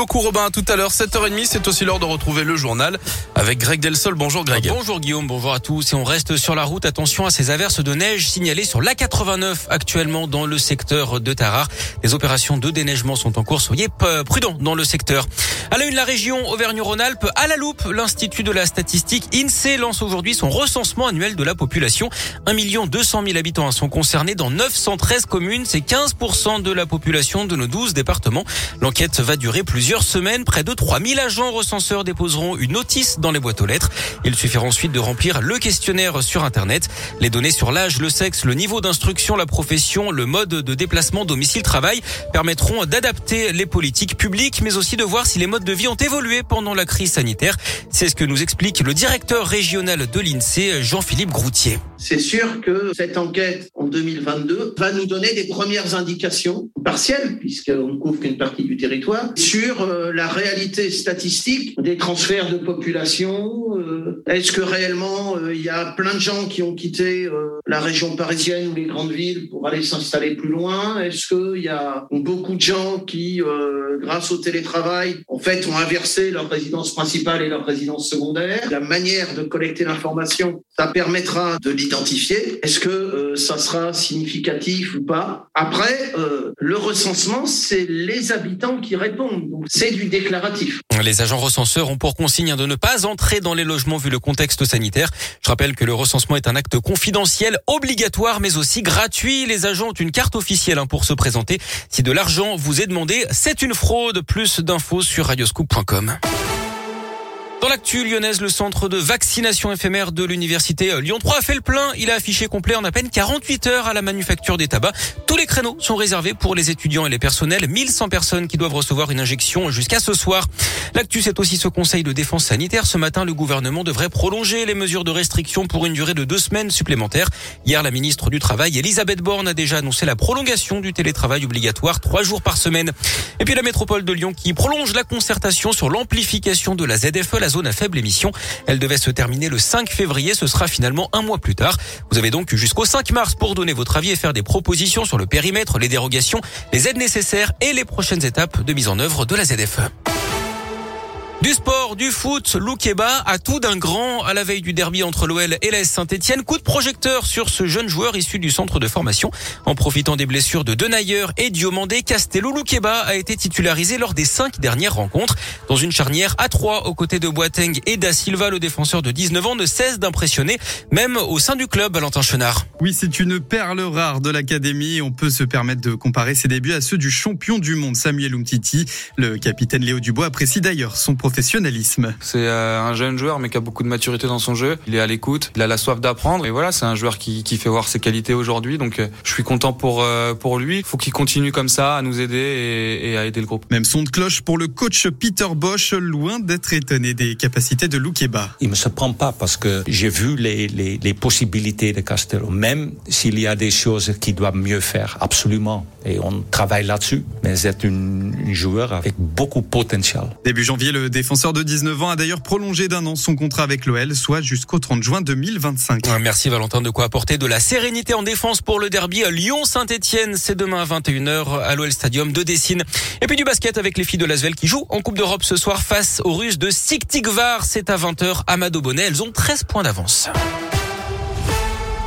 Beaucoup Robin, tout à l'heure, 7h30, c'est aussi l'heure de retrouver le journal avec Greg Delsol. Bonjour Greg. Bonjour Guillaume, bonjour à tous. Et on reste sur la route, attention à ces averses de neige signalées sur l'A89 actuellement dans le secteur de Tarare. Les opérations de déneigement sont en cours, soyez prudents dans le secteur. À la une, la région Auvergne-Rhône-Alpes, à la loupe, l'Institut de la statistique INSEE lance aujourd'hui son recensement annuel de la population. 1 200 000 habitants sont concernés dans 913 communes, c'est 15% de la population de nos 12 départements. L'enquête va durer plusieurs plusieurs semaines, près de 3000 agents recenseurs déposeront une notice dans les boîtes aux lettres. Il suffira ensuite de remplir le questionnaire sur Internet. Les données sur l'âge, le sexe, le niveau d'instruction, la profession, le mode de déplacement domicile-travail permettront d'adapter les politiques publiques, mais aussi de voir si les modes de vie ont évolué pendant la crise sanitaire. C'est ce que nous explique le directeur régional de l'INSEE, Jean-Philippe Groutier. C'est sûr que cette enquête en 2022 va nous donner des premières indications partielles, puisqu'on ne couvre qu'une partie du territoire, sur euh, la réalité statistique des transferts de population. Euh, est-ce que réellement euh, il y a plein de gens qui ont quitté la région parisienne ou les grandes villes pour aller s'installer plus loin? Est-ce qu'il y a beaucoup de gens qui, grâce au télétravail, en fait, ont inversé leur résidence principale et leur résidence secondaire? La manière de collecter l'information, ça permettra de Est-ce que euh, ça sera significatif ou pas Après, euh, le recensement, c'est les habitants qui répondent. C'est du déclaratif. Les agents recenseurs ont pour consigne de ne pas entrer dans les logements vu le contexte sanitaire. Je rappelle que le recensement est un acte confidentiel, obligatoire, mais aussi gratuit. Les agents ont une carte officielle hein, pour se présenter. Si de l'argent vous est demandé, c'est une fraude. Plus d'infos sur radioscoop.com. Dans l'actu lyonnaise, le centre de vaccination éphémère de l'université Lyon 3 a fait le plein. Il a affiché complet en à peine 48 heures à la manufacture des tabacs. Tous les créneaux sont réservés pour les étudiants et les personnels. 1100 personnes qui doivent recevoir une injection jusqu'à ce soir. L'actu, c'est aussi ce conseil de défense sanitaire. Ce matin, le gouvernement devrait prolonger les mesures de restriction pour une durée de deux semaines supplémentaires. Hier, la ministre du Travail, Elisabeth Borne, a déjà annoncé la prolongation du télétravail obligatoire trois jours par semaine. Et puis la métropole de Lyon qui prolonge la concertation sur l'amplification de la ZFE, zone à faible émission. Elle devait se terminer le 5 février. Ce sera finalement un mois plus tard. Vous avez donc jusqu'au 5 mars pour donner votre avis et faire des propositions sur le périmètre, les dérogations, les aides nécessaires et les prochaines étapes de mise en œuvre de la ZFE. Du sport, du foot, Loukeba a tout d'un grand à la veille du derby entre l'OL et l'AS Saint-Etienne. Coup de projecteur sur ce jeune joueur issu du centre de formation. En profitant des blessures de Denayer et Diomandé, Castello Loukeba a été titularisé lors des cinq dernières rencontres. Dans une charnière à trois aux côtés de Boateng et Da Silva, le défenseur de 19 ans ne cesse d'impressionner, même au sein du club, Valentin Chenard. Oui, c'est une perle rare de l'académie. On peut se permettre de comparer ses débuts à ceux du champion du monde, Samuel Umtiti. Le capitaine Léo Dubois apprécie d'ailleurs son professionnalisme. C'est euh, un jeune joueur mais qui a beaucoup de maturité dans son jeu. Il est à l'écoute, il a la soif d'apprendre et voilà, c'est un joueur qui, qui fait voir ses qualités aujourd'hui. Donc euh, je suis content pour euh, pour lui. Il faut qu'il continue comme ça à nous aider et, et, à aider le groupe. Même son de cloche pour le coach Peter Bosch, loin d'être étonné des capacités de Loukeba. Il me surprend pas parce que j'ai vu les, les, les possibilités de Castello, même s'il y a des choses qu'il doit mieux faire, absolument. Et on travaille là-dessus. Mais c'est une, une joueur avec beaucoup de potentiel. Début janvier, le défenseur de 19 ans a d'ailleurs prolongé d'un an son contrat avec l'OL, soit jusqu'au 30 juin 2025. Merci Valentin de quoi apporter de la sérénité en défense pour le derby Lyon-Saint-Etienne. C'est demain à 21h à l'OL Stadium de Dessine. Et puis du basket avec les filles de Lasvel qui jouent en Coupe d'Europe ce soir face aux Russes de Siktigvar. C'est à 20h à Mado Bonnet. Elles ont 13 points d'avance.